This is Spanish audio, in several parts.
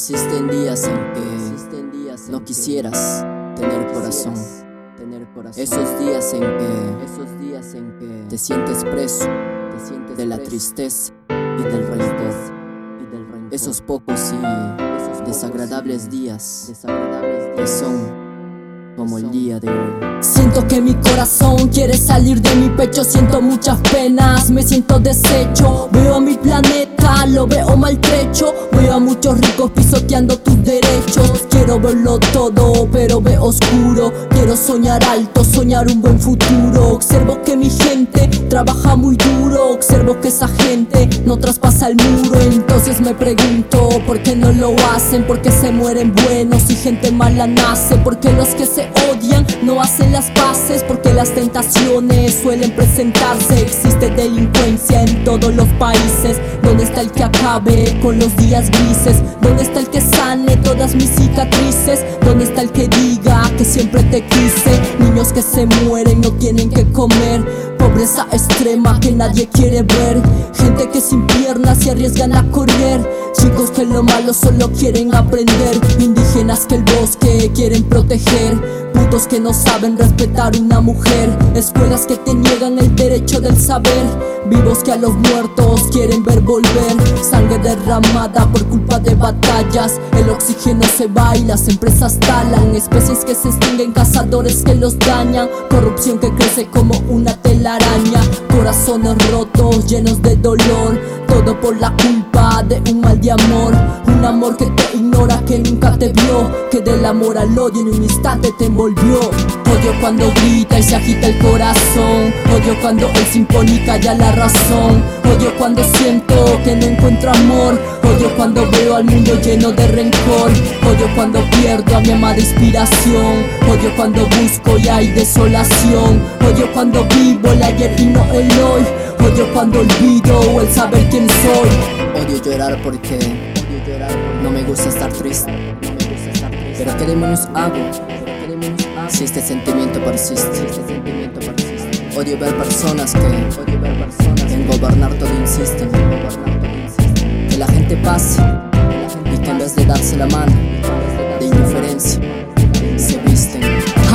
Existen días en que no quisieras tener corazón. Esos días en que te sientes preso de la tristeza y del rencor. Esos pocos y desagradables días que son como el día de hoy. Siento que mi corazón quiere salir de mi pecho, siento muchas penas, me siento deshecho. Veo a mi planeta, lo veo maltrecho. Veo a muchos ricos pisoteando tus derechos. Quiero verlo todo, oscuro. Quiero soñar alto, soñar un buen futuro. Observo que mi gente trabaja muy duro. Observo que esa gente no traspasa el muro. Entonces me pregunto, ¿por qué no lo hacen? ¿Por qué se mueren buenos y gente mala nace? ¿Por qué los que se odian no hacen las paces porque las tentaciones suelen presentarse. Existe delincuencia en todos los países. ¿Dónde está el que acabe con los días grises? ¿Dónde está el que sane todas mis cicatrices? ¿Dónde está el que diga que siempre te quise? Niños que se mueren no tienen que comer. Pobreza extrema que nadie quiere ver. Gente que sin piernas se arriesgan a correr. Chicos que lo malo solo quieren aprender. Que el bosque quieren proteger. Putos que no saben respetar una mujer. Escuelas que te niegan el derecho del saber. Vivos que a los muertos quieren ver volver. Sangre derramada por culpa de batallas. El oxígeno se va y las empresas talan. Especies que se extinguen, cazadores que los dañan. Corrupción que crece como una telaraña. Corazones rotos, llenos de dolor Todo por la culpa de un mal de amor. Un amor que te ignora, que nunca te vio Que del amor al odio en un instante te envolvió. Odio cuando grita y se agita el corazón. Odio cuando él se impone y calla la razón. Odio cuando siento que no encuentro amor Odio cuando veo al mundo lleno de rencor. Odio cuando pierdo a mi amada inspiración. Odio cuando busco y hay desolación. Odio cuando vivo el ayer y no el hoy. Odio cuando olvido el saber quién soy. Odio llorar porque no me gusta estar triste. Pero qué demonios hago si este sentimiento persiste. Odio ver personas que en gobernar todo insisten Gente pase. Y que en vez de darse la mano de indiferencia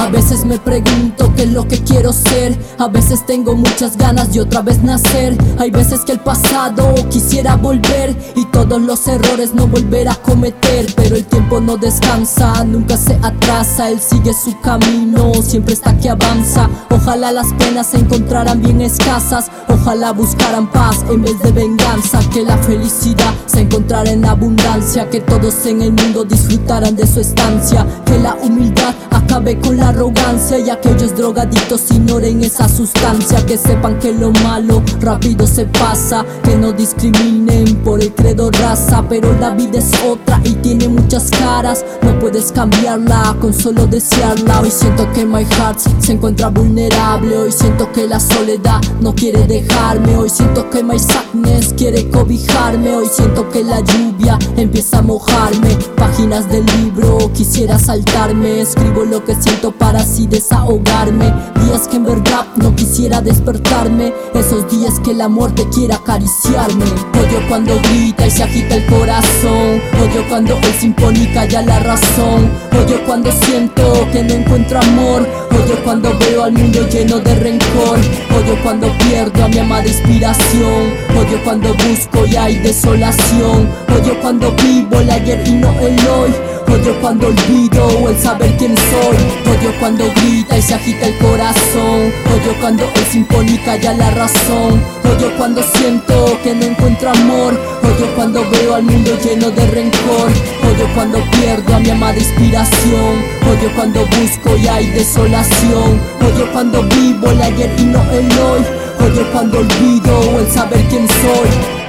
a veces me pregunto qué es lo que quiero ser. A veces tengo muchas ganas de otra vez nacer. Hay veces que el pasado quisiera volver Y todos los errores no volver a cometer. Pero el tiempo no descansa, nunca se atrasa. Él sigue su camino, siempre está que avanza. Ojalá las penas se encontraran bien escasas. Ojalá buscaran paz en vez de venganza. Que la felicidad se encontrara en abundancia. Que todos en el mundo disfrutaran de su estancia. Que la humildad acabe con la arrogancia y aquellos drogadictos ignoren esa sustancia Que sepan que lo malo rápido se pasa Que no discriminen por el credo raza Pero la vida es otra y tiene muchas caras No puedes cambiarla con solo desearla Hoy siento que my heart se encuentra vulnerable Hoy siento que la soledad no quiere dejarme Hoy siento que my sadness quiere cobijarme Hoy siento que la lluvia empieza a mojarme Páginas del libro. Quisiera saltarme Escribo lo que siento para así desahogarme. Días que en verdad no quisiera despertarme. Esos días que la muerte quiere acariciarme. Odio cuando grita y se agita el corazón. Odio cuando él se impone y calla la razón. Odio cuando siento que no encuentro amor Odio cuando veo al mundo lleno de rencor. Odio cuando pierdo a mi amada inspiración. Odio cuando busco y hay desolación. Odio cuando vivo el ayer y no el hoy Odio cuando olvido el saber quién soy. Odio cuando grita y se agita el corazón. Odio cuando él se impone y calla la razón. Odio cuando siento que no encuentro amor. Odio cuando veo al mundo lleno de rencor. Odio cuando pierdo a mi amada inspiración. Odio cuando busco y hay desolación. Odio cuando vivo el ayer y no el hoy. Odio cuando olvido el saber quién soy